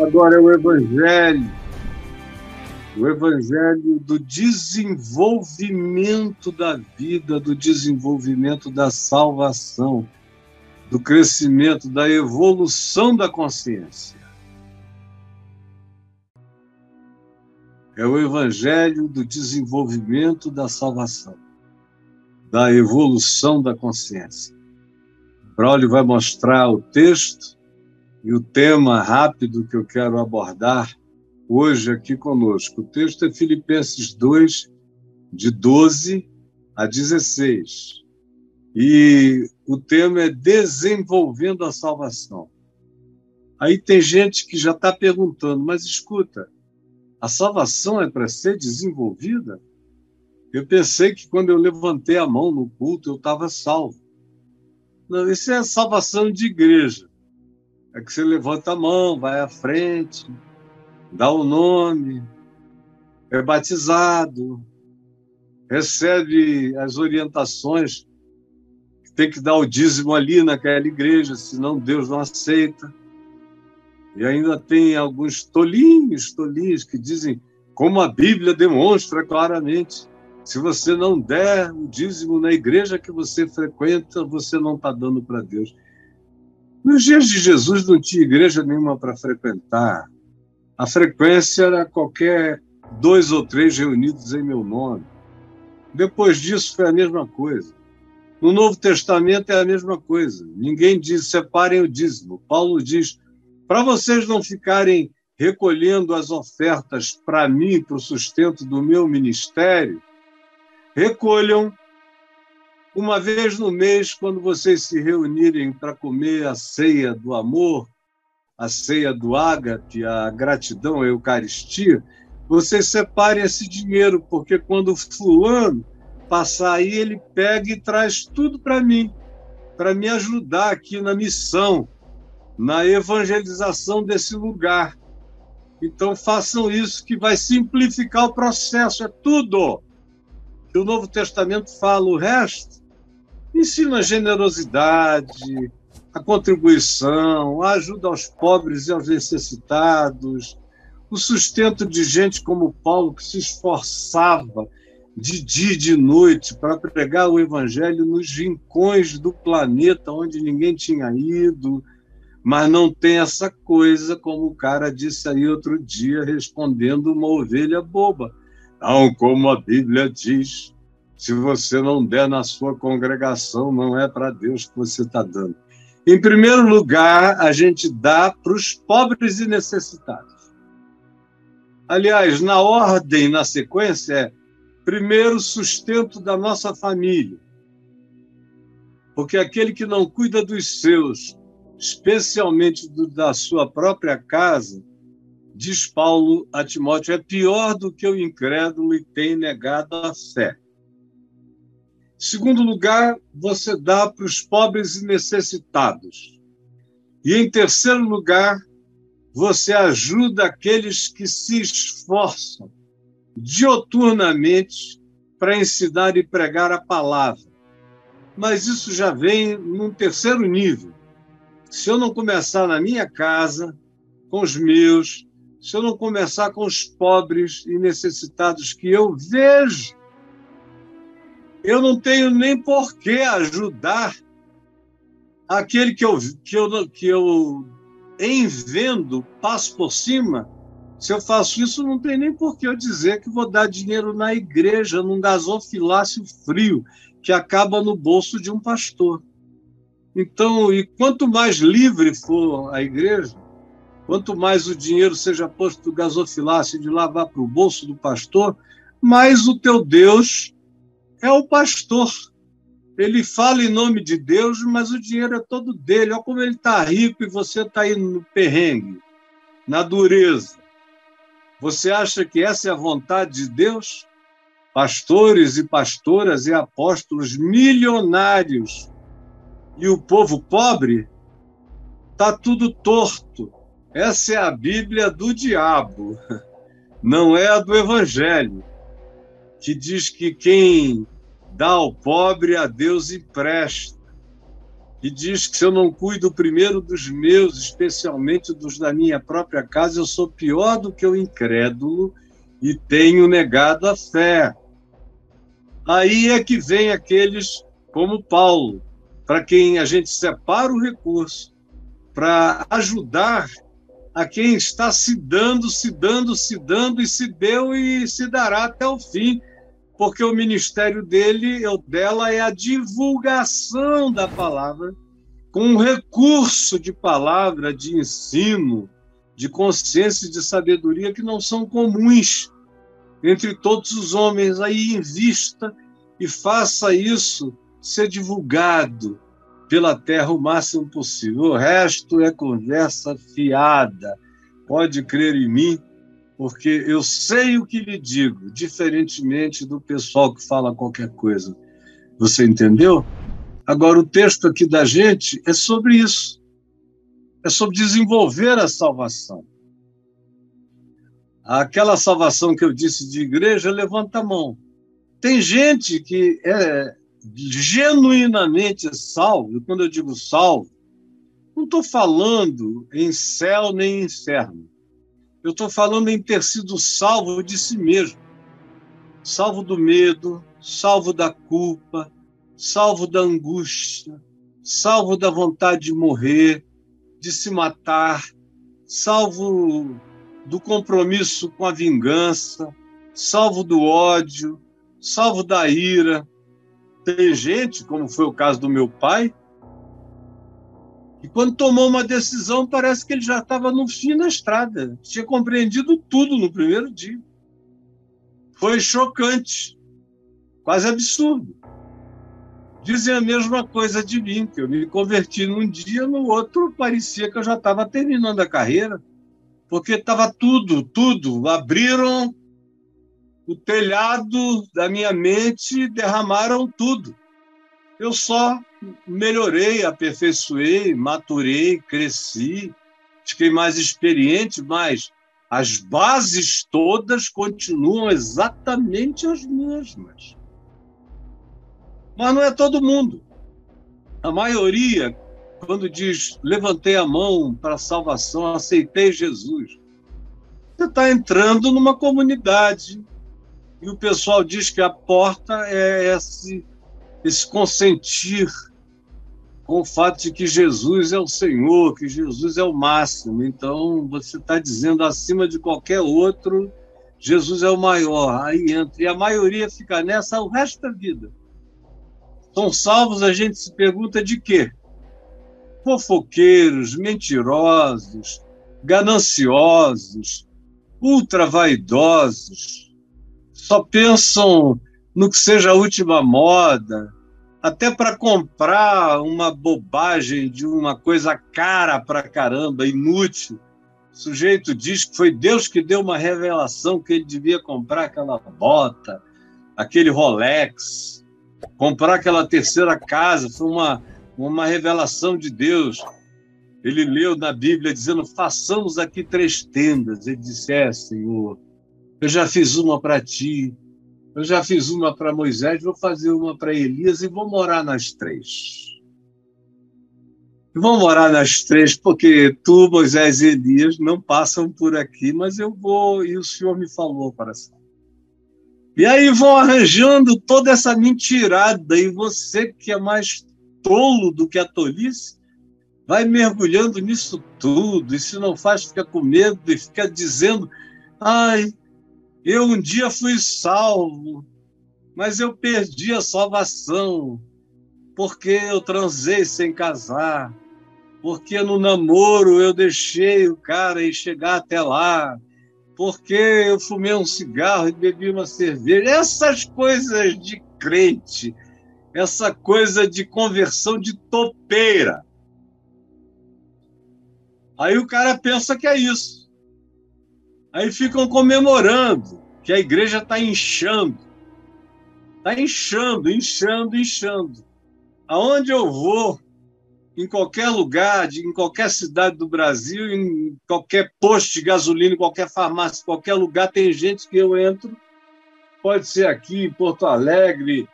Agora é o Evangelho. O Evangelho do desenvolvimento da vida, do desenvolvimento da salvação, do crescimento, da evolução da consciência. É o Evangelho do desenvolvimento da salvação, da evolução da consciência. Braulio vai mostrar o texto e o tema rápido que eu quero abordar hoje aqui conosco. O texto é Filipenses 2, de 12 a 16. E o tema é Desenvolvendo a Salvação. Aí tem gente que já está perguntando, mas escuta, a salvação é para ser desenvolvida? Eu pensei que quando eu levantei a mão no culto eu estava salvo. Não, isso é salvação de igreja é que você levanta a mão, vai à frente, dá o nome, é batizado, recebe as orientações, tem que dar o dízimo ali naquela igreja, senão Deus não aceita. E ainda tem alguns tolinhos, tolinhos que dizem, como a Bíblia demonstra claramente, se você não der o dízimo na igreja que você frequenta, você não está dando para Deus. Nos dias de Jesus não tinha igreja nenhuma para frequentar. A frequência era qualquer dois ou três reunidos em meu nome. Depois disso foi a mesma coisa. No Novo Testamento é a mesma coisa. Ninguém diz separem o dízimo. Paulo diz para vocês não ficarem recolhendo as ofertas para mim, para o sustento do meu ministério, recolham uma vez no mês, quando vocês se reunirem para comer a ceia do amor, a ceia do ágape, a gratidão, a Eucaristia, vocês separem esse dinheiro, porque quando fulano passar aí, ele pega e traz tudo para mim, para me ajudar aqui na missão, na evangelização desse lugar. Então façam isso que vai simplificar o processo, é tudo. Que o Novo Testamento fala, o resto ensina a generosidade, a contribuição, a ajuda aos pobres e aos necessitados, o sustento de gente como Paulo, que se esforçava de dia e de noite para pregar o evangelho nos rincões do planeta onde ninguém tinha ido, mas não tem essa coisa, como o cara disse aí outro dia, respondendo uma ovelha boba. Não, como a Bíblia diz, se você não der na sua congregação, não é para Deus que você está dando. Em primeiro lugar, a gente dá para os pobres e necessitados. Aliás, na ordem, na sequência, é primeiro sustento da nossa família. Porque aquele que não cuida dos seus, especialmente do, da sua própria casa, diz Paulo a Timóteo, é pior do que o incrédulo e tem negado a fé. Segundo lugar, você dá para os pobres e necessitados. E em terceiro lugar, você ajuda aqueles que se esforçam dioturnamente para ensinar e pregar a palavra. Mas isso já vem num terceiro nível. Se eu não começar na minha casa, com os meus, se eu não começar com os pobres e necessitados que eu vejo eu não tenho nem por que ajudar aquele que eu, que eu, que eu em vendo, passo por cima. Se eu faço isso, não tem nem por que eu dizer que vou dar dinheiro na igreja, num gasofilácio frio, que acaba no bolso de um pastor. Então, e quanto mais livre for a igreja, quanto mais o dinheiro seja posto do gasofilácio de lavar para o bolso do pastor, mais o teu Deus é o pastor. Ele fala em nome de Deus, mas o dinheiro é todo dele. Olha como ele está rico e você está aí no perrengue, na dureza. Você acha que essa é a vontade de Deus? Pastores e pastoras e apóstolos milionários e o povo pobre? Está tudo torto. Essa é a Bíblia do diabo, não é a do Evangelho que diz que quem dá ao pobre, a Deus empresta. e diz que se eu não cuido primeiro dos meus, especialmente dos da minha própria casa, eu sou pior do que o incrédulo e tenho negado a fé. Aí é que vem aqueles como Paulo, para quem a gente separa o recurso para ajudar a quem está se dando, se dando, se dando e se deu e se dará até o fim, porque o ministério dele ou dela é a divulgação da palavra com um recurso de palavra, de ensino, de consciência e de sabedoria que não são comuns entre todos os homens. Aí invista e faça isso ser divulgado pela terra o máximo possível. O resto é conversa fiada. Pode crer em mim, porque eu sei o que lhe digo, diferentemente do pessoal que fala qualquer coisa. Você entendeu? Agora, o texto aqui da gente é sobre isso. É sobre desenvolver a salvação. Aquela salvação que eu disse de igreja, levanta a mão. Tem gente que é genuinamente salvo, quando eu digo salvo, não estou falando em céu nem em inferno. Eu estou falando em ter sido salvo de si mesmo. Salvo do medo, salvo da culpa, salvo da angústia, salvo da vontade de morrer, de se matar, salvo do compromisso com a vingança, salvo do ódio, salvo da ira, tem gente, como foi o caso do meu pai, que quando tomou uma decisão parece que ele já estava no fim da estrada, tinha compreendido tudo no primeiro dia. Foi chocante, quase absurdo. Dizem a mesma coisa de mim, que eu me converti num dia, no outro parecia que eu já estava terminando a carreira, porque estava tudo, tudo. Abriram o telhado da minha mente derramaram tudo. Eu só melhorei, aperfeiçoei, maturei, cresci, fiquei mais experiente, mas as bases todas continuam exatamente as mesmas. Mas não é todo mundo. A maioria, quando diz levantei a mão para a salvação, aceitei Jesus, você está entrando numa comunidade e o pessoal diz que a porta é esse, esse consentir com o fato de que Jesus é o Senhor, que Jesus é o máximo. Então, você está dizendo acima de qualquer outro, Jesus é o maior. Aí entra. E a maioria fica nessa o resto da vida. São salvos, a gente se pergunta de quê? Fofoqueiros, mentirosos, gananciosos, ultra vaidosos, só pensam no que seja a última moda, até para comprar uma bobagem de uma coisa cara para caramba, inútil. O sujeito diz que foi Deus que deu uma revelação que ele devia comprar aquela bota, aquele Rolex, comprar aquela terceira casa, foi uma, uma revelação de Deus. Ele leu na Bíblia dizendo: façamos aqui três tendas. Ele disse: É, Senhor eu já fiz uma para ti, eu já fiz uma para Moisés, vou fazer uma para Elias e vou morar nas três. vou morar nas três porque tu, Moisés e Elias não passam por aqui, mas eu vou e o Senhor me falou para si. E aí vão arranjando toda essa mentirada e você que é mais tolo do que a tolice, vai mergulhando nisso tudo, e se não faz, fica com medo e fica dizendo: ai, eu um dia fui salvo, mas eu perdi a salvação, porque eu transei sem casar, porque no namoro eu deixei o cara ir chegar até lá, porque eu fumei um cigarro e bebi uma cerveja. Essas coisas de crente, essa coisa de conversão de topeira. Aí o cara pensa que é isso. Aí ficam comemorando que a igreja está inchando. Está inchando, inchando, inchando. Aonde eu vou, em qualquer lugar, em qualquer cidade do Brasil, em qualquer posto de gasolina, em qualquer farmácia, em qualquer lugar, tem gente que eu entro. Pode ser aqui em Porto Alegre,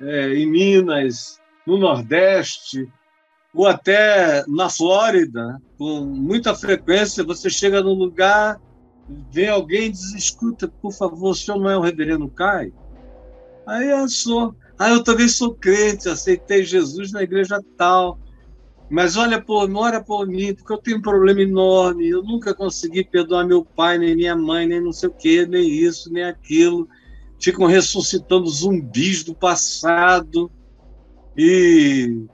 é, em Minas, no Nordeste, ou até na Flórida, com muita frequência, você chega num lugar, vem alguém e diz: escuta, por favor, o senhor não é o reverendo Caio? Aí eu sou. Ah, eu também sou crente, aceitei Jesus na igreja tal. Mas olha, não ora por mim, porque eu tenho um problema enorme. Eu nunca consegui perdoar meu pai, nem minha mãe, nem não sei o quê, nem isso, nem aquilo. Ficam ressuscitando zumbis do passado e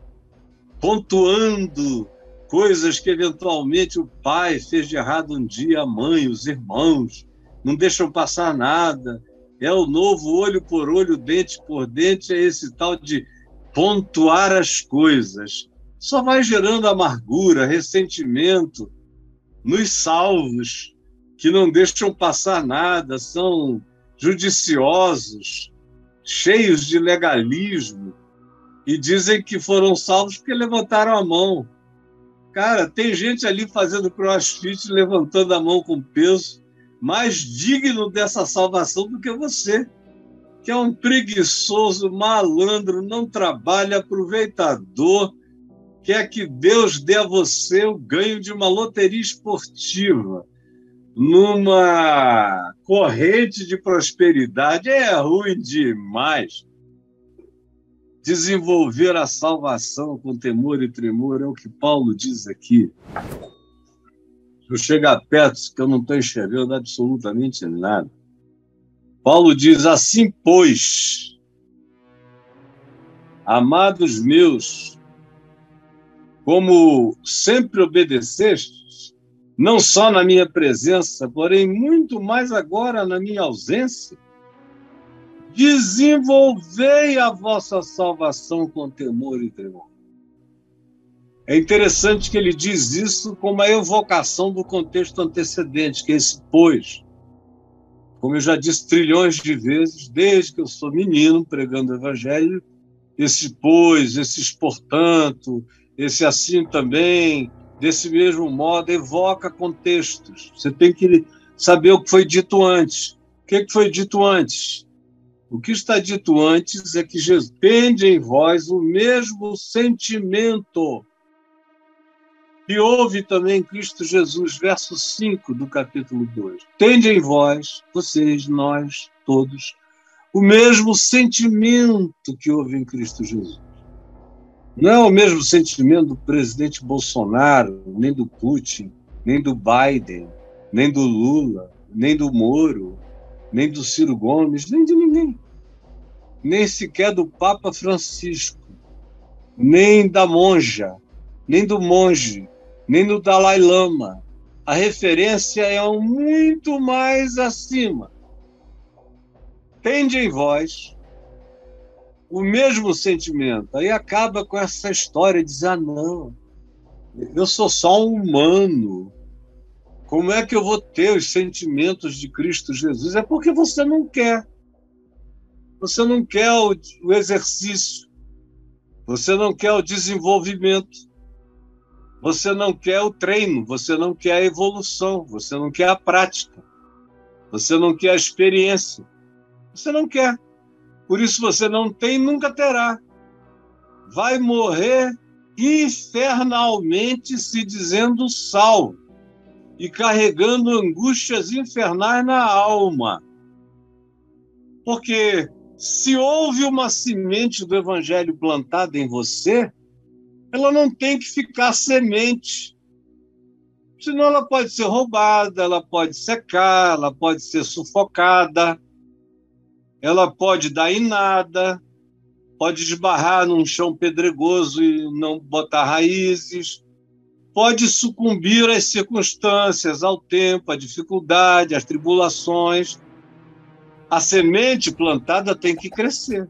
pontuando coisas que eventualmente o pai fez de errado um dia, a mãe, os irmãos, não deixam passar nada. É o novo olho por olho, dente por dente, é esse tal de pontuar as coisas só vai gerando amargura, ressentimento nos salvos, que não deixam passar nada, são judiciosos, cheios de legalismo, e dizem que foram salvos porque levantaram a mão. Cara, tem gente ali fazendo crossfit, levantando a mão com peso, mais digno dessa salvação do que você, que é um preguiçoso, malandro, não trabalha, aproveitador, quer que Deus dê a você o ganho de uma loteria esportiva numa corrente de prosperidade é ruim demais. Desenvolver a salvação com temor e tremor é o que Paulo diz aqui. Se eu chegar perto, que eu não estou enxergando absolutamente nada. Paulo diz assim, pois, amados meus, como sempre obedecestes, não só na minha presença, porém muito mais agora na minha ausência, desenvolvei a vossa salvação com temor e tremor. É interessante que ele diz isso com uma evocação do contexto antecedente, que é esse pois. Como eu já disse trilhões de vezes, desde que eu sou menino pregando o evangelho, esse pois, esses portanto, esse assim também, desse mesmo modo, evoca contextos. Você tem que saber o que foi dito antes. O que foi dito antes? O que está dito antes é que Jesus tende em vós o mesmo sentimento que houve também em Cristo Jesus, verso 5 do capítulo 2. Tende em vós, vocês, nós, todos, o mesmo sentimento que houve em Cristo Jesus. Não é o mesmo sentimento do presidente Bolsonaro, nem do Putin, nem do Biden, nem do Lula, nem do Moro, nem do Ciro Gomes, nem de ninguém. Nem sequer do Papa Francisco, nem da monja, nem do monge, nem do Dalai Lama. A referência é um muito mais acima. Tende em vós o mesmo sentimento. Aí acaba com essa história de dizer: ah, não, eu sou só um humano. Como é que eu vou ter os sentimentos de Cristo Jesus? É porque você não quer. Você não quer o, o exercício. Você não quer o desenvolvimento. Você não quer o treino. Você não quer a evolução. Você não quer a prática. Você não quer a experiência. Você não quer. Por isso você não tem, nunca terá. Vai morrer infernalmente se dizendo salvo e carregando angústias infernais na alma. Porque se houve uma semente do evangelho plantada em você, ela não tem que ficar semente. Senão ela pode ser roubada, ela pode secar, ela pode ser sufocada ela pode dar em nada, pode esbarrar num chão pedregoso e não botar raízes, pode sucumbir às circunstâncias, ao tempo, à dificuldade, às tribulações. A semente plantada tem que crescer.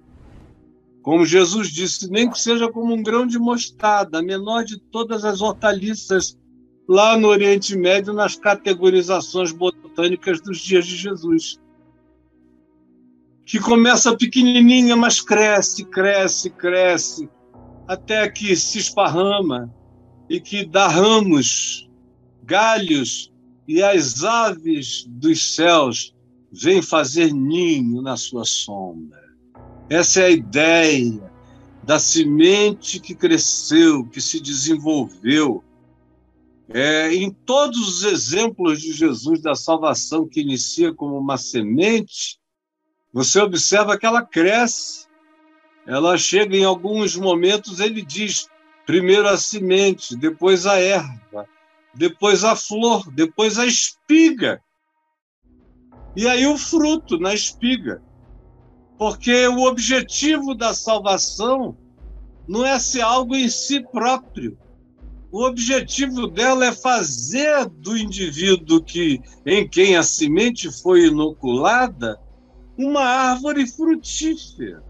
Como Jesus disse, nem que seja como um grão de mostarda, a menor de todas as hortaliças lá no Oriente Médio, nas categorizações botânicas dos dias de Jesus que começa pequenininha, mas cresce, cresce, cresce, até que se esparrama e que dá ramos, galhos, e as aves dos céus vêm fazer ninho na sua sombra. Essa é a ideia. da semente que cresceu, que se desenvolveu. É, em todos os exemplos de Jesus da salvação que inicia como uma semente, você observa que ela cresce. Ela chega em alguns momentos, ele diz: primeiro a semente, depois a erva, depois a flor, depois a espiga. E aí o fruto na espiga. Porque o objetivo da salvação não é ser algo em si próprio. O objetivo dela é fazer do indivíduo que em quem a semente foi inoculada uma árvore frutífera,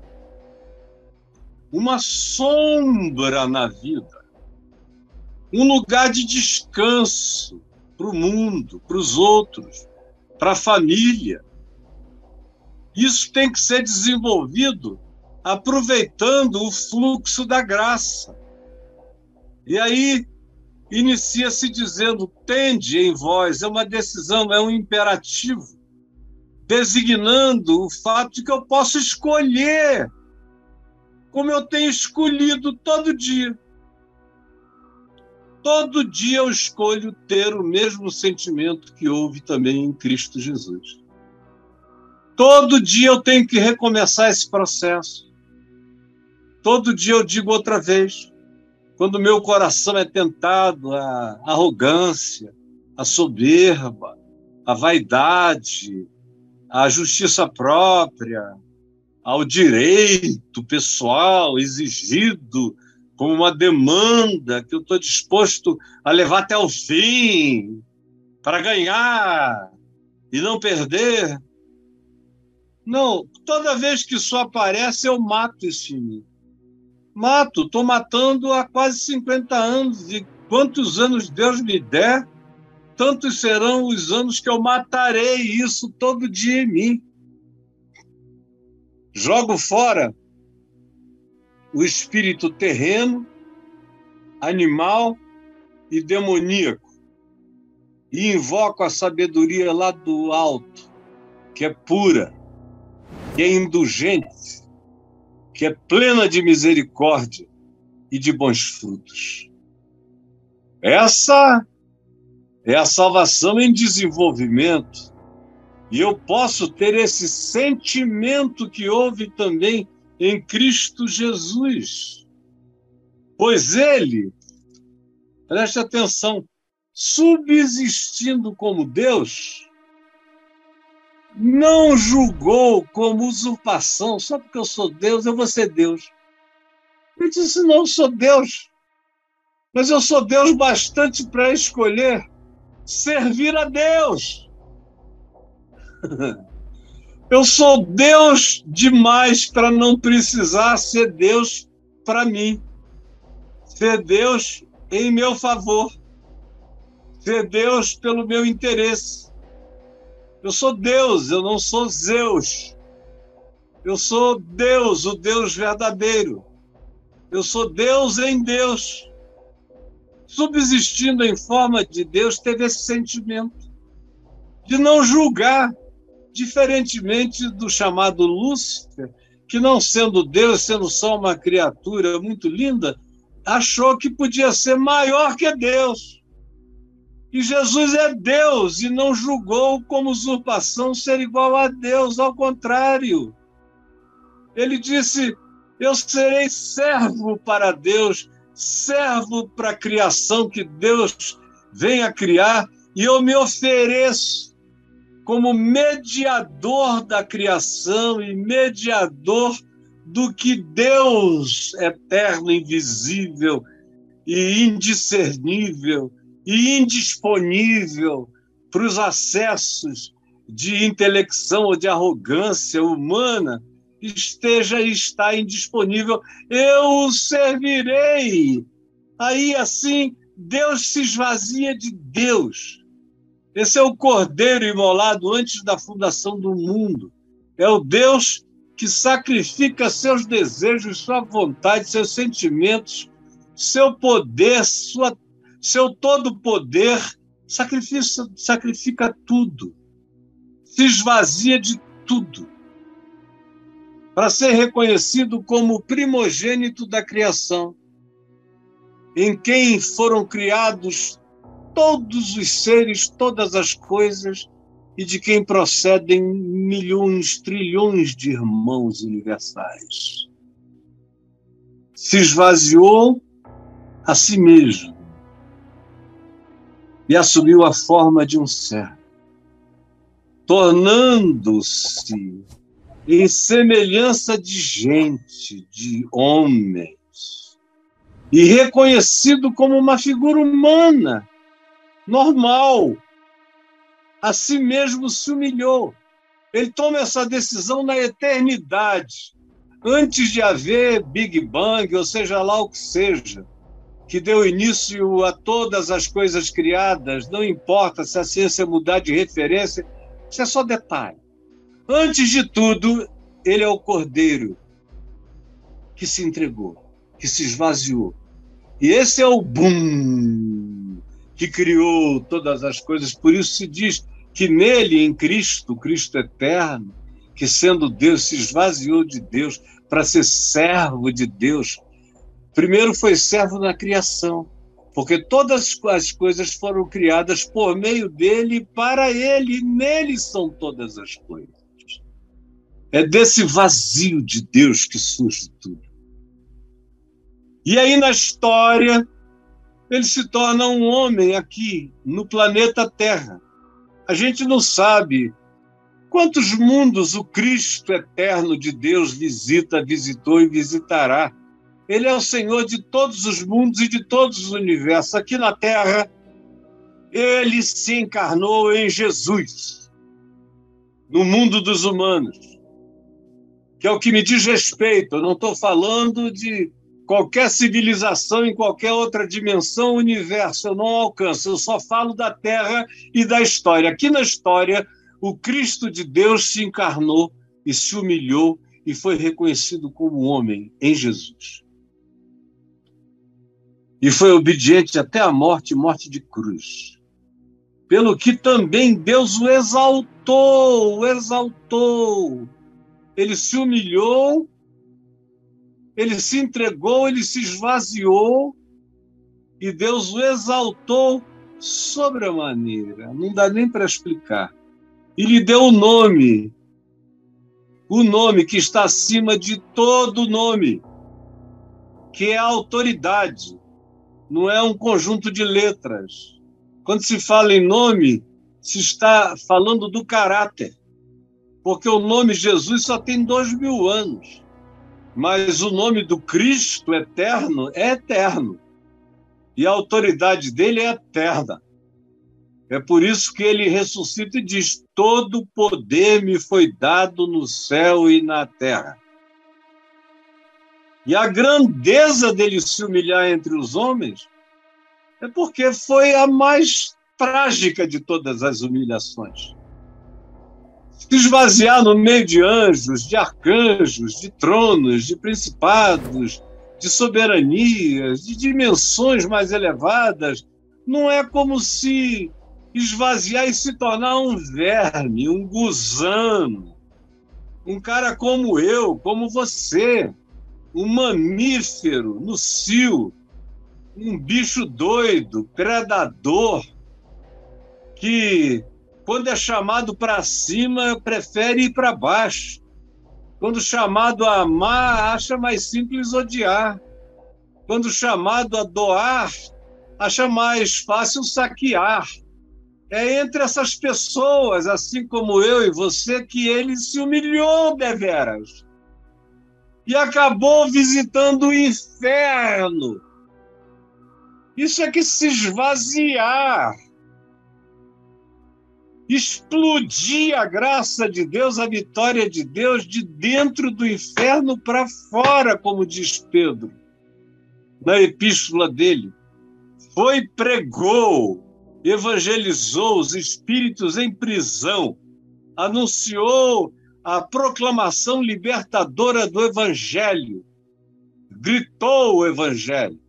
uma sombra na vida, um lugar de descanso para o mundo, para os outros, para a família. Isso tem que ser desenvolvido aproveitando o fluxo da graça. E aí inicia-se dizendo: tende em vós, é uma decisão, é um imperativo, designando o fato de que eu posso escolher, como eu tenho escolhido todo dia. Todo dia eu escolho ter o mesmo sentimento que houve também em Cristo Jesus. Todo dia eu tenho que recomeçar esse processo. Todo dia eu digo outra vez. Quando meu coração é tentado à arrogância, à soberba, à vaidade, à justiça própria, ao direito pessoal exigido como uma demanda que eu estou disposto a levar até o fim para ganhar e não perder. Não, toda vez que isso aparece, eu mato isso em mim. Mato, estou matando há quase 50 anos, e quantos anos Deus me der, tantos serão os anos que eu matarei isso todo dia em mim. Jogo fora o espírito terreno, animal e demoníaco e invoco a sabedoria lá do alto, que é pura, que é indulgente, que é plena de misericórdia e de bons frutos. Essa é a salvação em desenvolvimento. E eu posso ter esse sentimento que houve também em Cristo Jesus. Pois ele, preste atenção, subsistindo como Deus, não julgou como usurpação, só porque eu sou Deus, eu vou ser Deus. Ele disse: não, eu sou Deus, mas eu sou Deus bastante para escolher servir a Deus. Eu sou Deus demais para não precisar ser Deus para mim. Ser Deus em meu favor. Ser Deus pelo meu interesse. Eu sou Deus, eu não sou Zeus. Eu sou Deus, o Deus verdadeiro. Eu sou Deus em Deus. Subsistindo em forma de Deus, teve esse sentimento de não julgar, diferentemente do chamado Lúcifer, que não sendo Deus, sendo só uma criatura muito linda, achou que podia ser maior que Deus. E Jesus é Deus e não julgou como usurpação ser igual a Deus, ao contrário. Ele disse: Eu serei servo para Deus, servo para a criação que Deus vem a criar, e eu me ofereço como mediador da criação e mediador do que Deus eterno, invisível e indiscernível e indisponível para os acessos de intelecção ou de arrogância humana esteja e está indisponível, eu o servirei. Aí assim, Deus se esvazia de Deus. Esse é o cordeiro imolado antes da fundação do mundo. É o Deus que sacrifica seus desejos, sua vontade, seus sentimentos, seu poder, sua seu todo poder, sacrifica, sacrifica tudo, se esvazia de tudo. para ser reconhecido como primogênito da criação, em quem foram criados todos os seres, todas as coisas, e de quem procedem milhões, trilhões de irmãos universais. Se esvaziou a si mesmo e assumiu a forma de um servo, tornando-se em semelhança de gente, de homens, e reconhecido como uma figura humana, normal. A si mesmo se humilhou. Ele toma essa decisão na eternidade, antes de haver Big Bang, ou seja lá o que seja, que deu início a todas as coisas criadas, não importa se a ciência mudar de referência, isso é só detalhe. Antes de tudo, ele é o cordeiro que se entregou, que se esvaziou. E esse é o boom que criou todas as coisas. Por isso se diz que nele, em Cristo, Cristo eterno, que sendo Deus se esvaziou de Deus para ser servo de Deus. Primeiro foi servo na criação, porque todas as coisas foram criadas por meio dele, para ele, e nele são todas as coisas. É desse vazio de Deus que surge tudo. E aí, na história, ele se torna um homem aqui, no planeta Terra. A gente não sabe quantos mundos o Cristo eterno de Deus visita, visitou e visitará. Ele é o Senhor de todos os mundos e de todos os universos. Aqui na Terra, ele se encarnou em Jesus, no mundo dos humanos que é o que me diz respeito. Eu não estou falando de qualquer civilização em qualquer outra dimensão, universo. Eu não alcanço. Eu só falo da Terra e da história. Aqui na história, o Cristo de Deus se encarnou e se humilhou e foi reconhecido como homem em Jesus. E foi obediente até a morte morte de cruz. Pelo que também Deus o exaltou, o exaltou ele se humilhou, ele se entregou, ele se esvaziou e Deus o exaltou sobremaneira. Não dá nem para explicar. E lhe deu o nome, o nome que está acima de todo nome, que é a autoridade, não é um conjunto de letras. Quando se fala em nome, se está falando do caráter porque o nome Jesus só tem dois mil anos, mas o nome do Cristo eterno é eterno e a autoridade dele é eterna. É por isso que ele ressuscita e diz: Todo poder me foi dado no céu e na terra. E a grandeza dele se humilhar entre os homens é porque foi a mais trágica de todas as humilhações se esvaziar no meio de anjos, de arcanjos, de tronos, de principados, de soberanias, de dimensões mais elevadas, não é como se esvaziar e se tornar um verme, um gusano, um cara como eu, como você, um mamífero no cio, um bicho doido, predador, que quando é chamado para cima, prefere ir para baixo. Quando chamado a amar, acha mais simples odiar. Quando chamado a doar, acha mais fácil saquear. É entre essas pessoas, assim como eu e você, que ele se humilhou deveras. E acabou visitando o inferno. Isso é que se esvaziar explodir a graça de Deus, a vitória de Deus de dentro do inferno para fora, como diz Pedro na epístola dele. Foi, pregou, evangelizou os espíritos em prisão, anunciou a proclamação libertadora do evangelho, gritou o evangelho.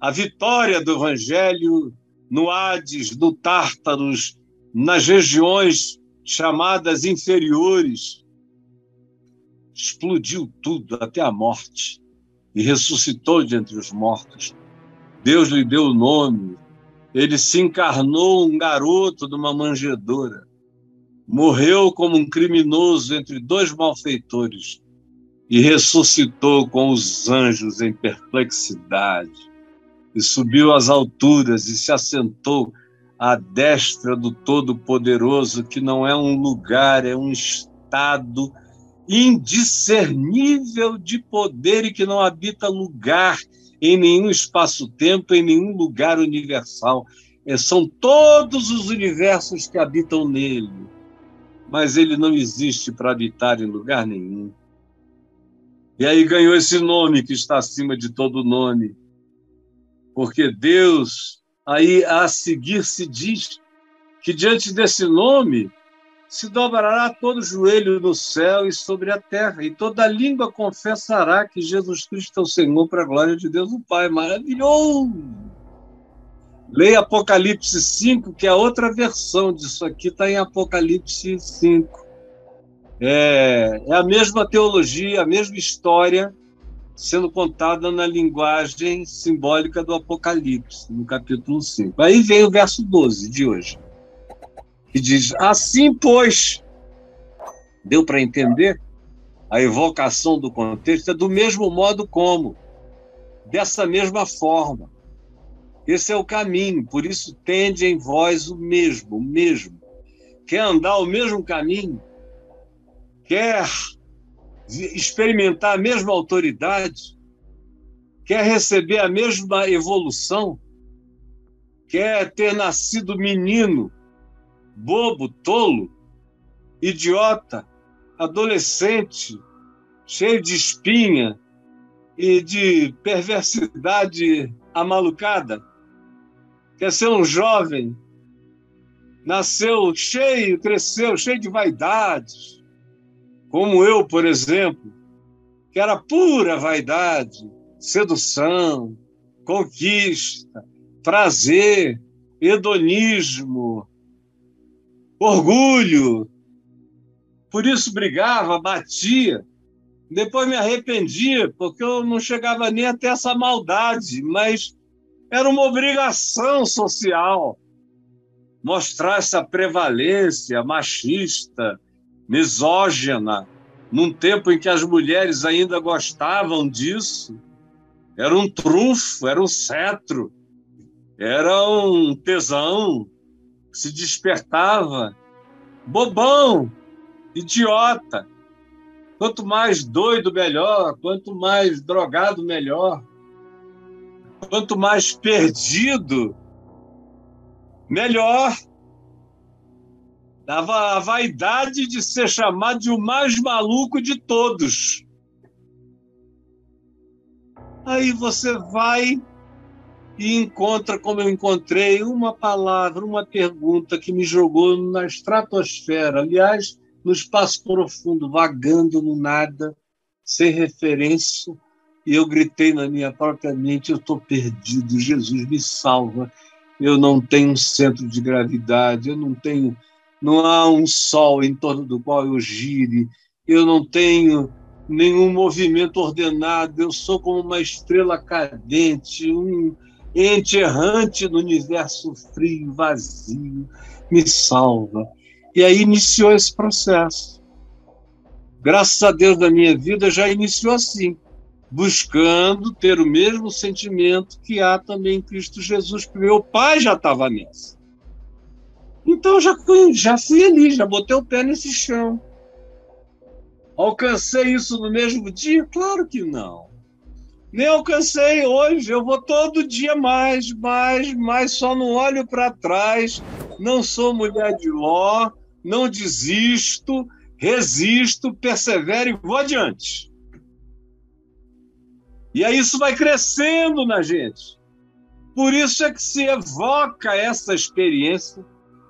A vitória do evangelho no Hades, no Tártaros, nas regiões chamadas inferiores. explodiu tudo até a morte e ressuscitou de entre os mortos. Deus lhe deu o nome. Ele se encarnou um garoto de uma manjedoura. Morreu como um criminoso entre dois malfeitores e ressuscitou com os anjos em perplexidade. E subiu às alturas e se assentou à destra do Todo-Poderoso, que não é um lugar, é um estado indiscernível de poder e que não habita lugar em nenhum espaço-tempo, em nenhum lugar universal. É, são todos os universos que habitam nele, mas ele não existe para habitar em lugar nenhum. E aí ganhou esse nome que está acima de todo nome, porque Deus, aí a seguir se diz que diante desse nome se dobrará todo joelho no céu e sobre a terra, e toda língua confessará que Jesus Cristo é o Senhor para a glória de Deus o Pai. Maravilhoso! Leia Apocalipse 5, que é outra versão disso aqui, está em Apocalipse 5. É, é a mesma teologia, a mesma história sendo contada na linguagem simbólica do Apocalipse, no capítulo 5. Aí vem o verso 12 de hoje e diz: Assim, pois, deu para entender? A evocação do contexto é do mesmo modo como, dessa mesma forma. Esse é o caminho, por isso tende em vós o mesmo, o mesmo. Quer andar o mesmo caminho? Quer experimentar a mesma autoridade? Quer receber a mesma evolução? Quer ter nascido menino bobo, tolo, idiota, adolescente, cheio de espinha e de perversidade amalucada. Quer ser um jovem, nasceu cheio, cresceu cheio de vaidades, como eu, por exemplo, que era pura vaidade, sedução, conquista, prazer, hedonismo, orgulho. Por isso brigava, batia. Depois me arrependia, porque eu não chegava nem até essa maldade, mas era uma obrigação social mostrar essa prevalência machista, misógina, num tempo em que as mulheres ainda gostavam disso. Era um trunfo, era um cetro, era um tesão se despertava bobão, idiota. Quanto mais doido, melhor. Quanto mais drogado, melhor. Quanto mais perdido, melhor. Dava a vaidade de ser chamado de o mais maluco de todos. Aí você vai e encontra, como eu encontrei, uma palavra, uma pergunta que me jogou na estratosfera, aliás, no espaço profundo, vagando no nada, sem referência, e eu gritei na minha própria mente: eu estou perdido, Jesus me salva. Eu não tenho centro de gravidade, eu não tenho, não há um sol em torno do qual eu gire, eu não tenho nenhum movimento ordenado, eu sou como uma estrela cadente, um, ente errante no universo frio, vazio, me salva. E aí iniciou esse processo. Graças a Deus da minha vida já iniciou assim, buscando ter o mesmo sentimento que há também em Cristo Jesus, porque meu pai já estava nessa. Então já fui, já fui ali, já botei o pé nesse chão. Alcancei isso no mesmo dia? Claro que não nem alcancei hoje. Eu vou todo dia mais, mais, mais, só não olho para trás. Não sou mulher de ló, não desisto, resisto, persevero e vou adiante. E aí isso vai crescendo na gente. Por isso é que se evoca essa experiência,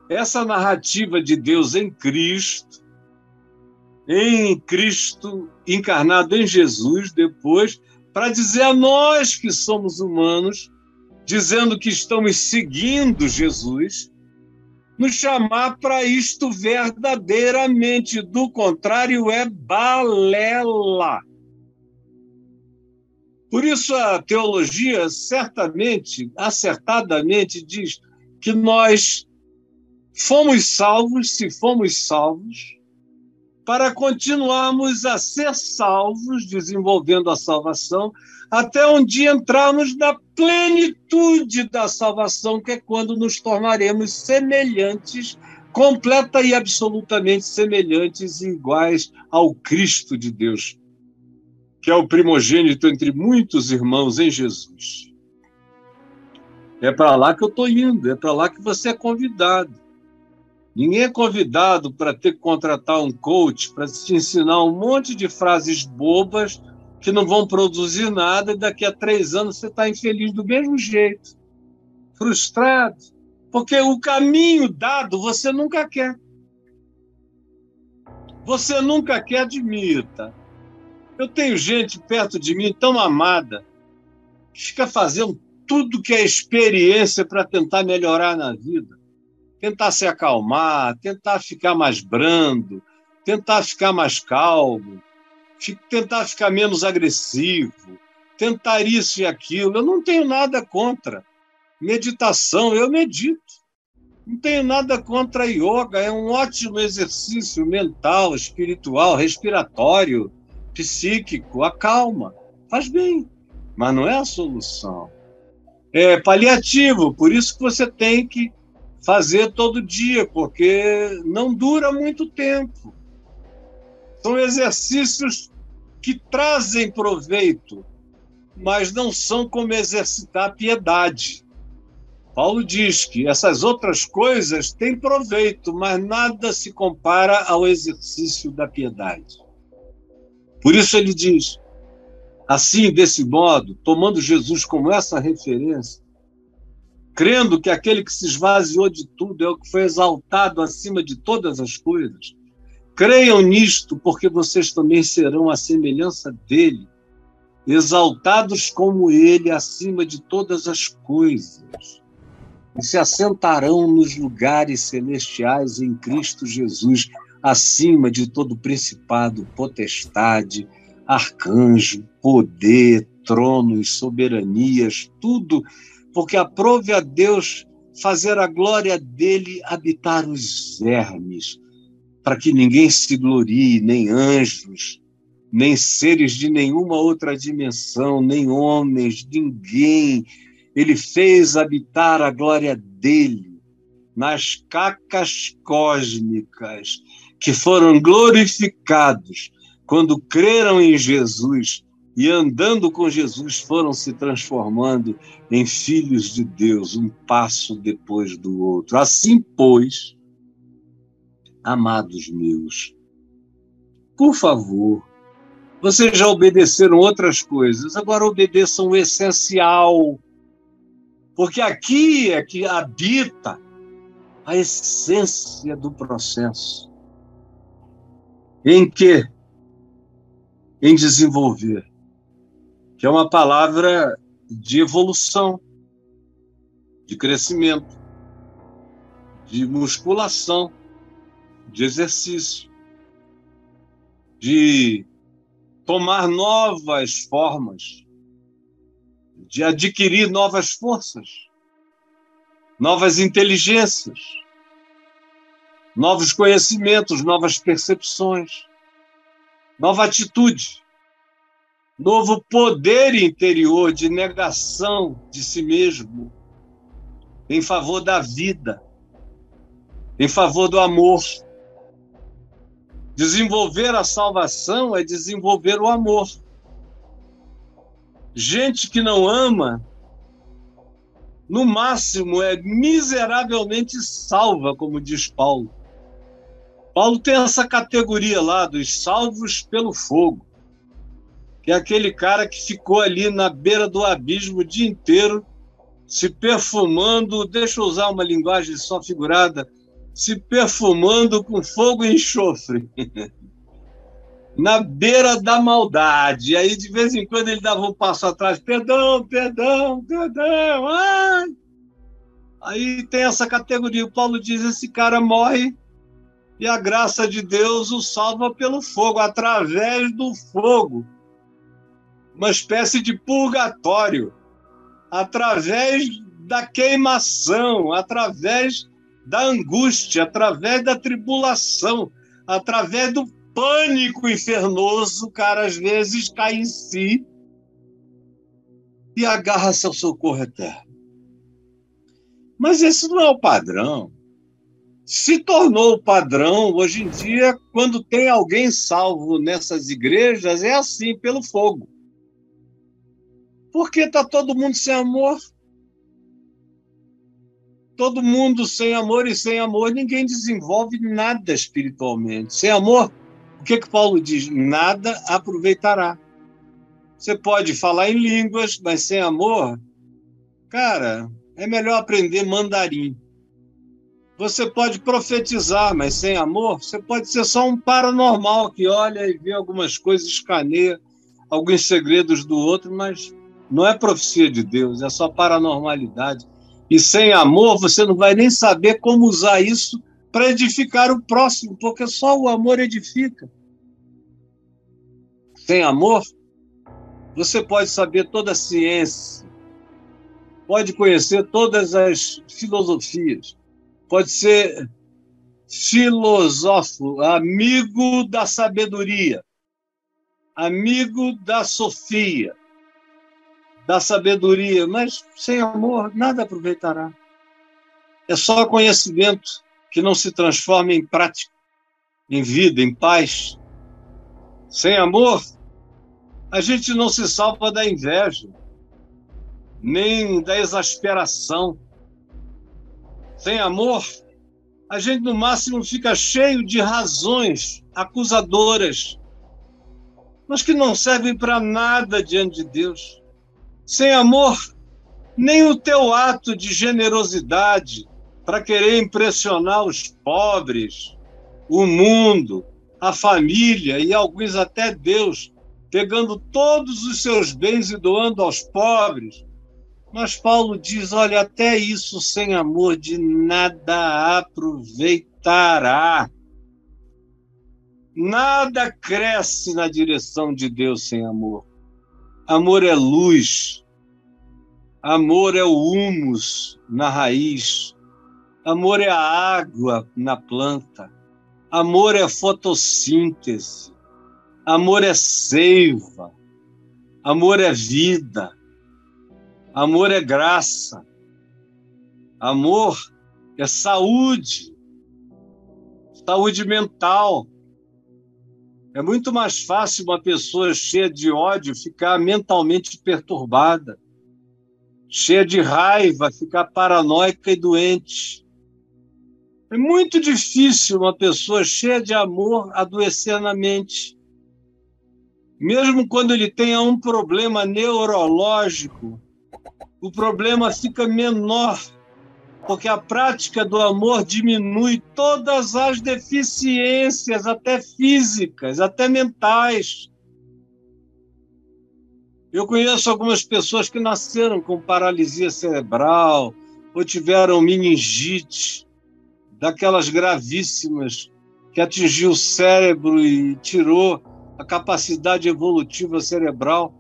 essa narrativa de Deus em Cristo, em Cristo encarnado em Jesus, depois para dizer a nós que somos humanos, dizendo que estamos seguindo Jesus, nos chamar para isto verdadeiramente. Do contrário, é balela. Por isso, a teologia certamente, acertadamente, diz que nós fomos salvos, se fomos salvos, para continuarmos a ser salvos, desenvolvendo a salvação, até um dia entrarmos na plenitude da salvação, que é quando nos tornaremos semelhantes, completa e absolutamente semelhantes e iguais ao Cristo de Deus, que é o primogênito entre muitos irmãos em Jesus. É para lá que eu estou indo, é para lá que você é convidado. Ninguém é convidado para ter que contratar um coach para te ensinar um monte de frases bobas que não vão produzir nada e daqui a três anos você está infeliz do mesmo jeito, frustrado, porque o caminho dado você nunca quer. Você nunca quer, admita. Eu tenho gente perto de mim tão amada que fica fazendo tudo que é experiência para tentar melhorar na vida tentar se acalmar, tentar ficar mais brando, tentar ficar mais calmo, tentar ficar menos agressivo, tentar isso e aquilo. Eu não tenho nada contra. Meditação, eu medito. Não tenho nada contra yoga, é um ótimo exercício mental, espiritual, respiratório, psíquico, acalma, faz bem, mas não é a solução. É paliativo, por isso que você tem que fazer todo dia, porque não dura muito tempo. São exercícios que trazem proveito, mas não são como exercitar piedade. Paulo diz que essas outras coisas têm proveito, mas nada se compara ao exercício da piedade. Por isso ele diz: assim, desse modo, tomando Jesus como essa referência, crendo que aquele que se esvaziou de tudo é o que foi exaltado acima de todas as coisas. Creiam nisto, porque vocês também serão a semelhança dele, exaltados como ele acima de todas as coisas, e se assentarão nos lugares celestiais em Cristo Jesus, acima de todo principado, potestade, arcanjo, poder, tronos, soberanias, tudo porque aprove a Deus fazer a glória dele habitar os vermes, para que ninguém se glorie, nem anjos, nem seres de nenhuma outra dimensão, nem homens, ninguém. Ele fez habitar a glória dele nas cacas cósmicas que foram glorificados quando creram em Jesus e andando com Jesus foram se transformando em filhos de Deus, um passo depois do outro. Assim, pois, amados meus, por favor, vocês já obedeceram outras coisas, agora obedeçam o essencial, porque aqui é que habita a essência do processo. Em que? Em desenvolver que é uma palavra de evolução, de crescimento, de musculação, de exercício, de tomar novas formas, de adquirir novas forças, novas inteligências, novos conhecimentos, novas percepções, nova atitude novo poder interior de negação de si mesmo em favor da vida, em favor do amor. Desenvolver a salvação é desenvolver o amor. Gente que não ama, no máximo, é miseravelmente salva, como diz Paulo. Paulo tem essa categoria lá dos salvos pelo fogo que é aquele cara que ficou ali na beira do abismo o dia inteiro, se perfumando, deixa eu usar uma linguagem só figurada, se perfumando com fogo e enxofre. na beira da maldade. E aí, de vez em quando, ele dava um passo atrás: perdão, perdão, perdão. Ai! Aí tem essa categoria. O Paulo diz: esse cara morre e a graça de Deus o salva pelo fogo, através do fogo. Uma espécie de purgatório, através da queimação, através da angústia, através da tribulação, através do pânico infernoso, o cara às vezes cai em si e agarra-se ao socorro eterno. Mas esse não é o padrão. Se tornou o padrão, hoje em dia, quando tem alguém salvo nessas igrejas, é assim, pelo fogo. Porque está todo mundo sem amor. Todo mundo sem amor e sem amor, ninguém desenvolve nada espiritualmente. Sem amor, o que, que Paulo diz? Nada aproveitará. Você pode falar em línguas, mas sem amor, cara, é melhor aprender mandarim. Você pode profetizar, mas sem amor, você pode ser só um paranormal que olha e vê algumas coisas, escaneia alguns segredos do outro, mas não é profecia de Deus, é só paranormalidade. E sem amor, você não vai nem saber como usar isso para edificar o próximo, porque só o amor edifica. Sem amor, você pode saber toda a ciência, pode conhecer todas as filosofias, pode ser filósofo, amigo da sabedoria, amigo da sofia, da sabedoria, mas sem amor nada aproveitará. É só conhecimento que não se transforma em prática, em vida, em paz. Sem amor, a gente não se salva da inveja, nem da exasperação. Sem amor, a gente no máximo fica cheio de razões acusadoras, mas que não servem para nada diante de Deus. Sem amor, nem o teu ato de generosidade para querer impressionar os pobres, o mundo, a família e alguns até Deus, pegando todos os seus bens e doando aos pobres, mas Paulo diz: olha, até isso sem amor de nada aproveitará. Nada cresce na direção de Deus sem amor. Amor é luz. Amor é o humus na raiz. Amor é a água na planta. Amor é fotossíntese. Amor é seiva. Amor é vida. Amor é graça. Amor é saúde. Saúde mental. É muito mais fácil uma pessoa cheia de ódio ficar mentalmente perturbada, cheia de raiva, ficar paranoica e doente. É muito difícil uma pessoa cheia de amor adoecer na mente. Mesmo quando ele tenha um problema neurológico, o problema fica menor, porque a prática do amor diminui todas as deficiências, até físicas, até mentais. Eu conheço algumas pessoas que nasceram com paralisia cerebral ou tiveram meningite, daquelas gravíssimas que atingiu o cérebro e tirou a capacidade evolutiva cerebral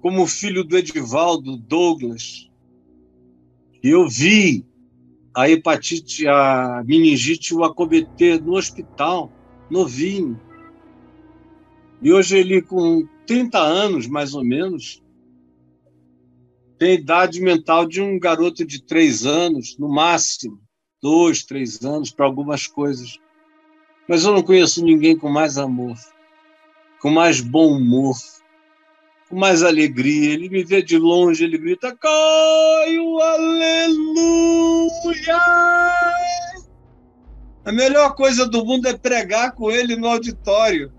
como filho do Edivaldo Douglas, eu vi a hepatite, a meningite o acometer no hospital, novinho. E hoje ele, com 30 anos, mais ou menos, tem idade mental de um garoto de três anos, no máximo, dois, três anos, para algumas coisas. Mas eu não conheço ninguém com mais amor, com mais bom humor, com mais alegria. Ele me vê de longe, ele grita: Caio, aleluia! A melhor coisa do mundo é pregar com ele no auditório.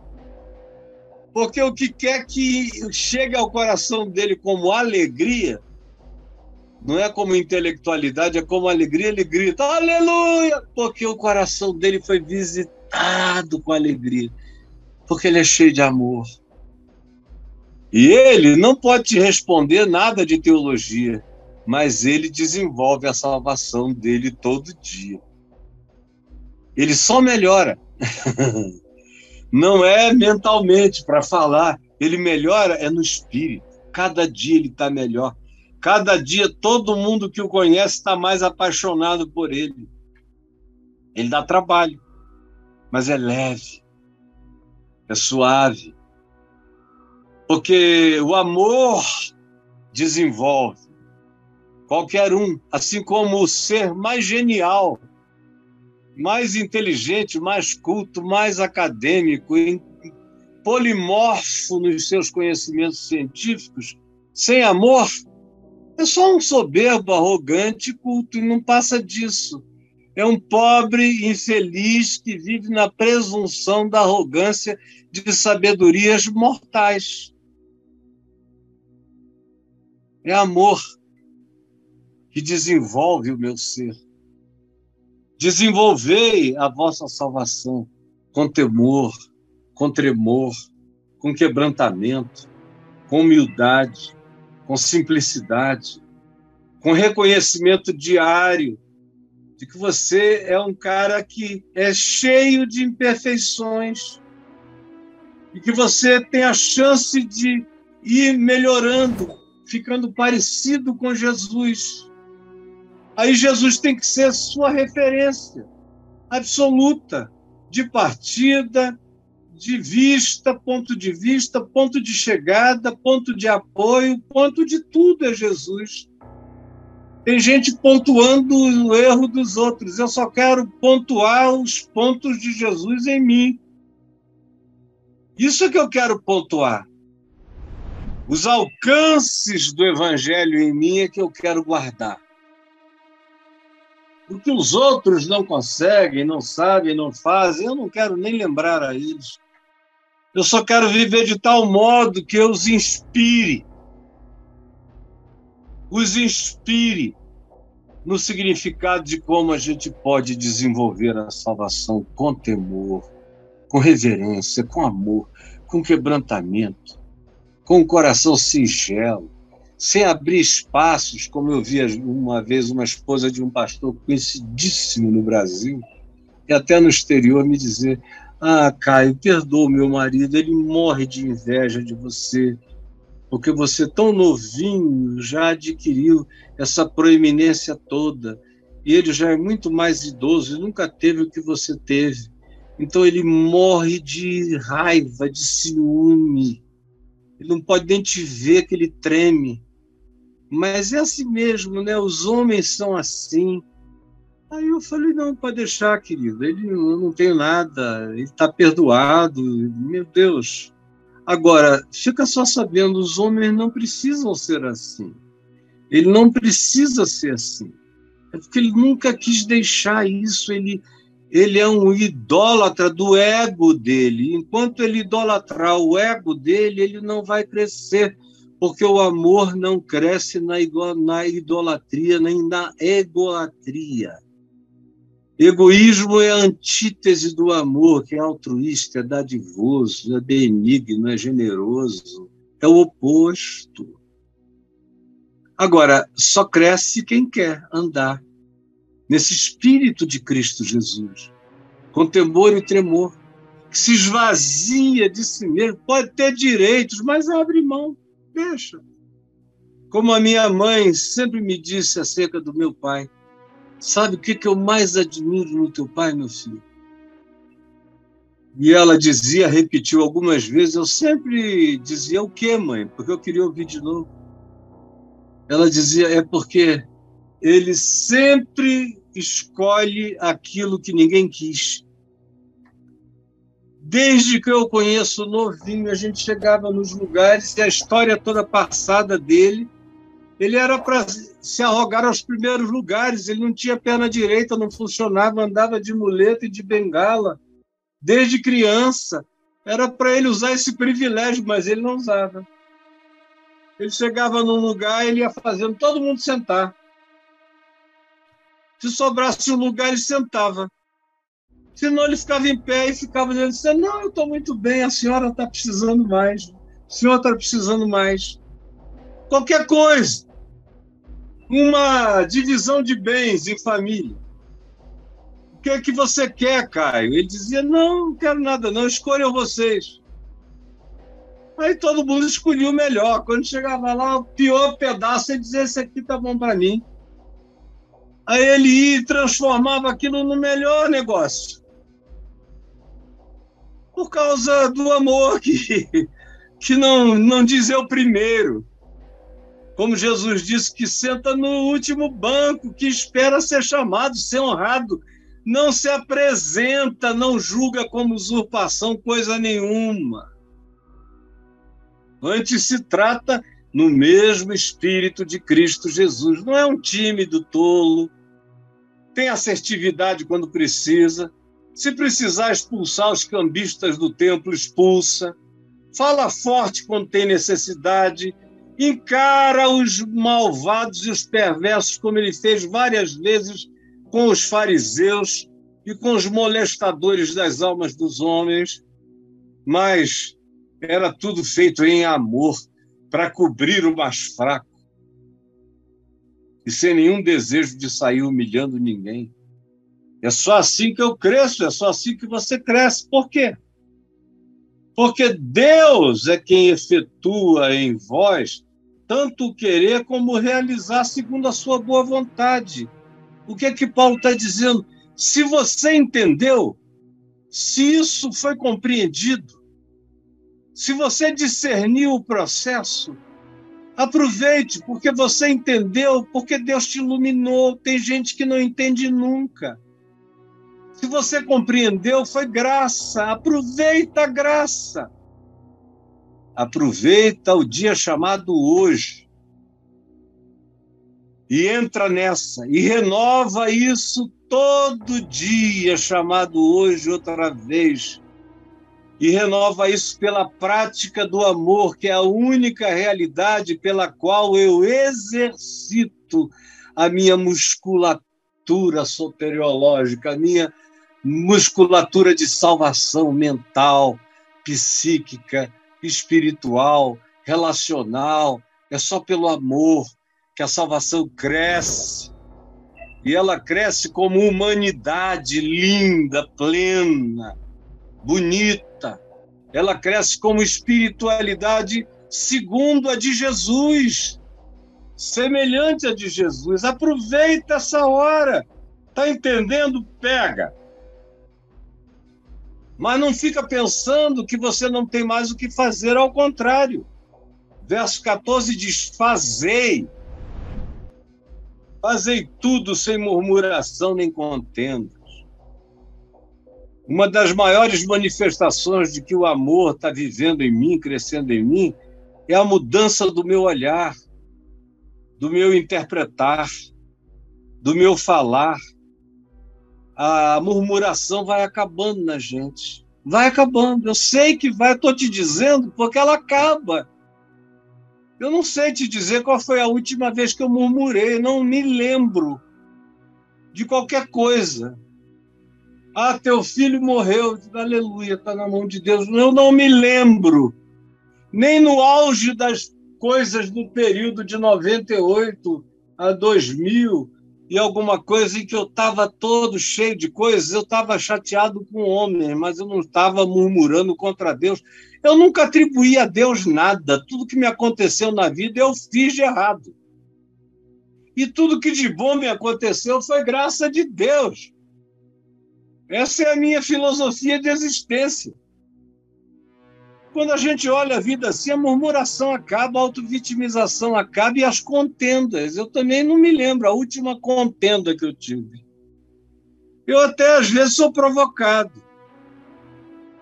Porque o que quer que chegue ao coração dele como alegria, não é como intelectualidade, é como alegria, ele grita, aleluia! Porque o coração dele foi visitado com alegria. Porque ele é cheio de amor. E ele não pode te responder nada de teologia, mas ele desenvolve a salvação dele todo dia. Ele só melhora. Não é mentalmente para falar, ele melhora é no espírito. Cada dia ele está melhor. Cada dia todo mundo que o conhece está mais apaixonado por ele. Ele dá trabalho, mas é leve, é suave. Porque o amor desenvolve qualquer um, assim como o ser mais genial, mais inteligente, mais culto, mais acadêmico, polimorfo nos seus conhecimentos científicos, sem amor, é só um soberbo, arrogante, culto, e não passa disso. É um pobre infeliz que vive na presunção da arrogância de sabedorias mortais. É amor que desenvolve o meu ser. Desenvolvei a vossa salvação com temor, com tremor, com quebrantamento, com humildade, com simplicidade, com reconhecimento diário de que você é um cara que é cheio de imperfeições e que você tem a chance de ir melhorando, ficando parecido com Jesus. Aí Jesus tem que ser sua referência absoluta de partida, de vista, ponto de vista, ponto de chegada, ponto de apoio, ponto de tudo é Jesus. Tem gente pontuando o erro dos outros. Eu só quero pontuar os pontos de Jesus em mim. Isso é que eu quero pontuar. Os alcances do Evangelho em mim é que eu quero guardar. O que os outros não conseguem, não sabem, não fazem, eu não quero nem lembrar a eles. Eu só quero viver de tal modo que eu os inspire. Os inspire no significado de como a gente pode desenvolver a salvação com temor, com reverência, com amor, com quebrantamento, com um coração singelo, sem abrir espaços, como eu vi uma vez uma esposa de um pastor conhecidíssimo no Brasil, e até no exterior, me dizer: Ah, Caio, perdoa o meu marido, ele morre de inveja de você, porque você, tão novinho, já adquiriu essa proeminência toda, e ele já é muito mais idoso e nunca teve o que você teve. Então ele morre de raiva, de ciúme. Ele não pode nem te ver que ele treme. Mas é assim mesmo, né? Os homens são assim. Aí eu falei, não, pode deixar, querido. Ele não, não tem nada, ele está perdoado. Meu Deus. Agora, fica só sabendo, os homens não precisam ser assim. Ele não precisa ser assim. É porque ele nunca quis deixar isso. Ele, ele é um idólatra do ego dele. Enquanto ele idolatrar o ego dele, ele não vai crescer porque o amor não cresce na, idolatria nem na egolatria. Egoísmo é a antítese do amor, que é altruísta, é dadivoso, é benigno, é generoso, é o oposto. Agora, só cresce quem quer andar nesse espírito de Cristo Jesus, com temor e tremor, que se esvazia de si mesmo, pode ter direitos, mas abre mão Deixa. Como a minha mãe sempre me disse acerca do meu pai. Sabe o que, que eu mais admiro no teu pai, meu filho? E ela dizia, repetiu algumas vezes, eu sempre dizia o quê, mãe? Porque eu queria ouvir de novo. Ela dizia, é porque ele sempre escolhe aquilo que ninguém quis. Desde que eu conheço novinho, a gente chegava nos lugares e a história toda passada dele, ele era para se arrogar aos primeiros lugares. Ele não tinha perna direita, não funcionava, andava de muleta e de bengala. Desde criança, era para ele usar esse privilégio, mas ele não usava. Ele chegava num lugar, ele ia fazendo todo mundo sentar. Se sobrasse um lugar, ele sentava. Senão ele ficava em pé e ficava dizendo assim, não, eu estou muito bem, a senhora está precisando mais, o senhor está precisando mais. Qualquer coisa. uma divisão de bens em família. O que é que você quer, Caio? Ele dizia: Não, não quero nada, não, escolham vocês. Aí todo mundo escolhia o melhor. Quando chegava lá, o pior pedaço, ele dizia: Esse aqui tá bom para mim. Aí ele ia e transformava aquilo no melhor negócio. Por causa do amor que, que não, não diz eu primeiro. Como Jesus disse, que senta no último banco, que espera ser chamado, ser honrado, não se apresenta, não julga como usurpação coisa nenhuma. Antes se trata no mesmo espírito de Cristo Jesus. Não é um tímido tolo, tem assertividade quando precisa. Se precisar expulsar os cambistas do templo, expulsa. Fala forte quando tem necessidade encara os malvados e os perversos, como ele fez várias vezes com os fariseus e com os molestadores das almas dos homens, mas era tudo feito em amor para cobrir o mais fraco e sem nenhum desejo de sair humilhando ninguém. É só assim que eu cresço, é só assim que você cresce. Por quê? Porque Deus é quem efetua em vós tanto querer como realizar segundo a sua boa vontade. O que é que Paulo está dizendo? Se você entendeu, se isso foi compreendido, se você discerniu o processo, aproveite, porque você entendeu, porque Deus te iluminou. Tem gente que não entende nunca. Se você compreendeu, foi graça. Aproveita a graça. Aproveita o dia chamado hoje e entra nessa e renova isso todo dia chamado hoje outra vez. E renova isso pela prática do amor, que é a única realidade pela qual eu exercito a minha musculatura soteriológica, a minha musculatura de salvação mental, psíquica, espiritual, relacional, é só pelo amor que a salvação cresce. E ela cresce como humanidade linda, plena, bonita. Ela cresce como espiritualidade segundo a de Jesus, semelhante a de Jesus. Aproveita essa hora. Tá entendendo? Pega. Mas não fica pensando que você não tem mais o que fazer, ao contrário. Verso 14 diz: Fazei. Fazei tudo sem murmuração nem contendas. Uma das maiores manifestações de que o amor está vivendo em mim, crescendo em mim, é a mudança do meu olhar, do meu interpretar, do meu falar a murmuração vai acabando na gente. Vai acabando. Eu sei que vai, estou te dizendo, porque ela acaba. Eu não sei te dizer qual foi a última vez que eu murmurei, não me lembro de qualquer coisa. Ah, teu filho morreu, aleluia, está na mão de Deus. Eu não me lembro, nem no auge das coisas do período de 98 a 2000, e alguma coisa em que eu estava todo cheio de coisas, eu estava chateado com o homem, mas eu não estava murmurando contra Deus. Eu nunca atribuí a Deus nada. Tudo que me aconteceu na vida eu fiz de errado. E tudo que de bom me aconteceu foi graça de Deus. Essa é a minha filosofia de existência. Quando a gente olha a vida assim, a murmuração acaba, a autovitimização acaba e as contendas. Eu também não me lembro a última contenda que eu tive. Eu até às vezes sou provocado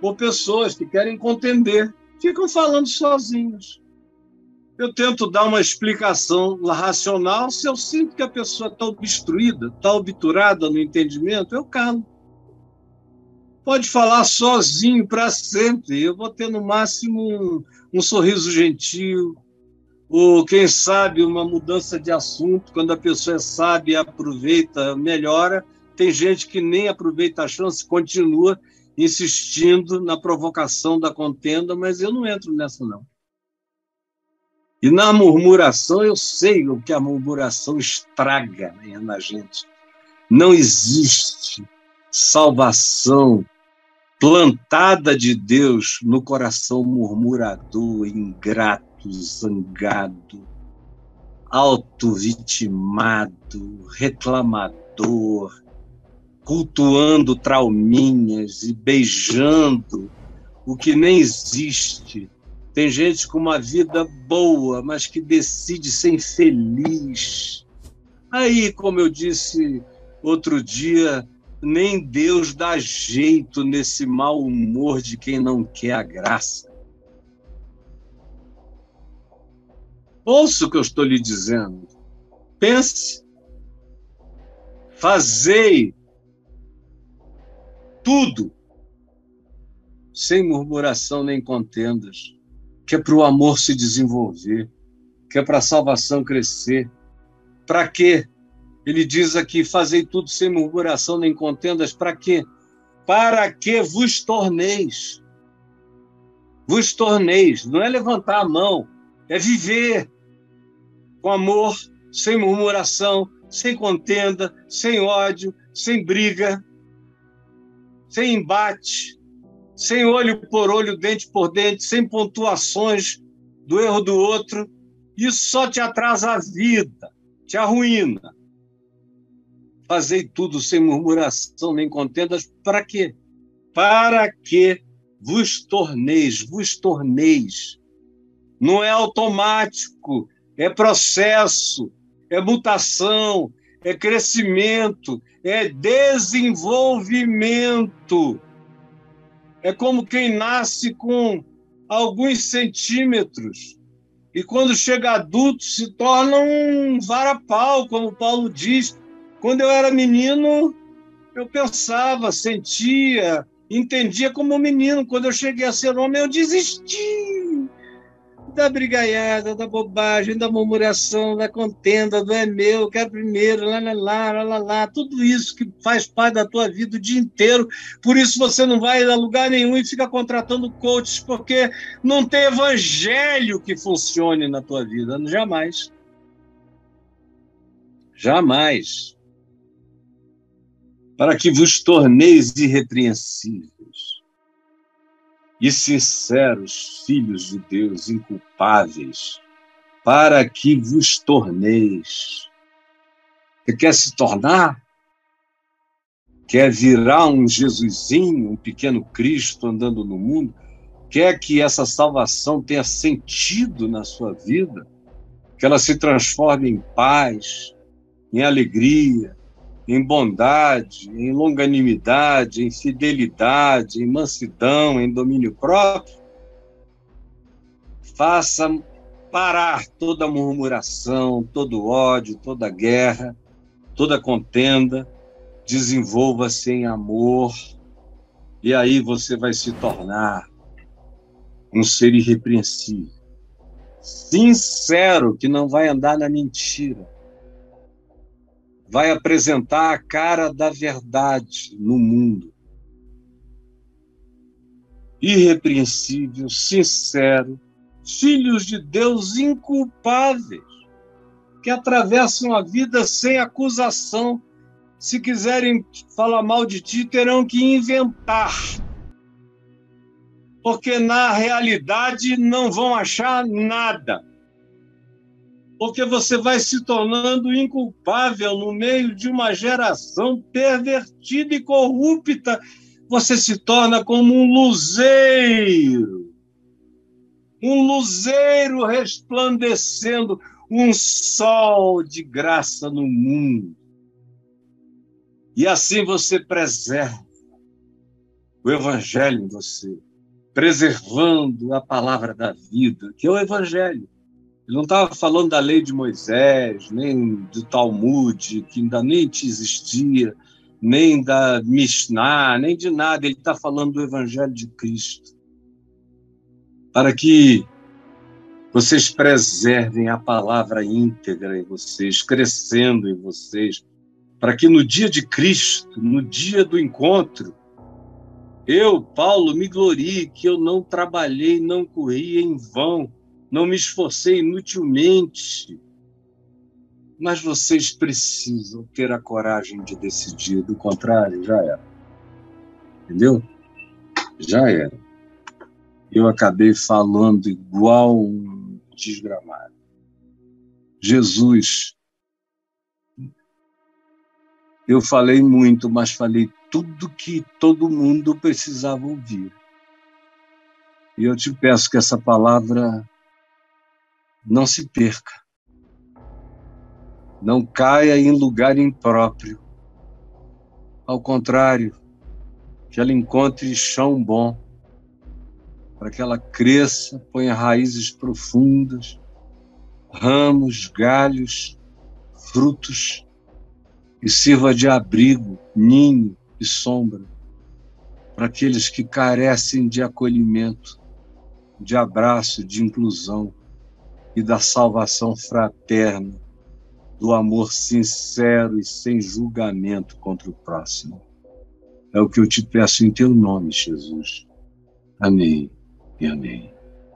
por pessoas que querem contender, ficam falando sozinhos. Eu tento dar uma explicação racional. Se eu sinto que a pessoa está obstruída, está obturada no entendimento, eu calo pode falar sozinho para sempre. Eu vou ter no máximo um, um, sorriso gentil, ou quem sabe uma mudança de assunto. Quando a pessoa é sábia, aproveita, melhora. Tem gente que nem aproveita a chance, continua insistindo na provocação da contenda, mas eu não entro nessa, não. E na murmuração, eu sei o que a murmuração estraga né, na gente. Não existe salvação plantada de Deus no coração murmurador, ingrato, zangado, auto-vitimado, reclamador, cultuando trauminhas e beijando o que nem existe tem gente com uma vida boa, mas que decide ser infeliz. Aí, como eu disse outro dia, nem Deus dá jeito nesse mau humor de quem não quer a graça. Ouça o que eu estou lhe dizendo. Pense. Fazei tudo sem murmuração nem contendas que é para o amor se desenvolver, que é para a salvação crescer. Para quê? Ele diz aqui: fazei tudo sem murmuração nem contendas. Para quê? Para que vos torneis. Vos torneis. Não é levantar a mão, é viver com amor, sem murmuração, sem contenda, sem ódio, sem briga, sem embate, sem olho por olho, dente por dente, sem pontuações do erro do outro. Isso só te atrasa a vida, te arruína. Fazei tudo sem murmuração nem contendas, para quê? Para que vos torneis, vos torneis. Não é automático, é processo, é mutação, é crescimento, é desenvolvimento é como quem nasce com alguns centímetros e quando chega adulto se torna um varapau, como Paulo diz. Quando eu era menino, eu pensava, sentia, entendia como menino. Quando eu cheguei a ser homem, eu desisti da brigaiada, da bobagem, da murmuração, da contenda, do é meu, quero primeiro, lá, lá, lá, lá, lá, tudo isso que faz parte da tua vida o dia inteiro. Por isso você não vai a lugar nenhum e fica contratando coaches, porque não tem evangelho que funcione na tua vida, jamais. Jamais. Para que vos torneis irrepreensíveis e sinceros filhos de Deus, inculpáveis, para que vos torneis. Você quer se tornar? Quer virar um Jesusinho, um pequeno Cristo andando no mundo? Quer que essa salvação tenha sentido na sua vida? Que ela se transforme em paz, em alegria, em bondade, em longanimidade, em fidelidade, em mansidão, em domínio próprio, faça parar toda murmuração, todo ódio, toda guerra, toda contenda, desenvolva-se em amor, e aí você vai se tornar um ser irrepreensível, sincero, que não vai andar na mentira vai apresentar a cara da verdade no mundo. Irrepreensível, sincero, filhos de Deus inculpáveis, que atravessam a vida sem acusação. Se quiserem falar mal de ti, terão que inventar. Porque na realidade não vão achar nada porque você vai se tornando inculpável no meio de uma geração pervertida e corrupta. Você se torna como um luzeiro, um luzeiro resplandecendo, um sol de graça no mundo. E assim você preserva o Evangelho em você, preservando a palavra da vida, que é o Evangelho. Ele não estava falando da lei de Moisés, nem do Talmud, que ainda nem existia, nem da Mishnah, nem de nada. Ele está falando do Evangelho de Cristo. Para que vocês preservem a palavra íntegra em vocês, crescendo em vocês, para que no dia de Cristo, no dia do encontro, eu, Paulo, me glorie que eu não trabalhei, não corri em vão, não me esforcei inutilmente. Mas vocês precisam ter a coragem de decidir, do contrário, já era. Entendeu? Já era. Eu acabei falando igual um desgramado. Jesus, eu falei muito, mas falei tudo que todo mundo precisava ouvir. E eu te peço que essa palavra não se perca. Não caia em lugar impróprio. Ao contrário, que ela encontre chão bom, para que ela cresça, ponha raízes profundas, ramos, galhos, frutos, e sirva de abrigo, ninho e sombra para aqueles que carecem de acolhimento, de abraço, de inclusão e da salvação fraterna, do amor sincero e sem julgamento contra o próximo. É o que eu te peço em teu nome, Jesus. Amém e amém.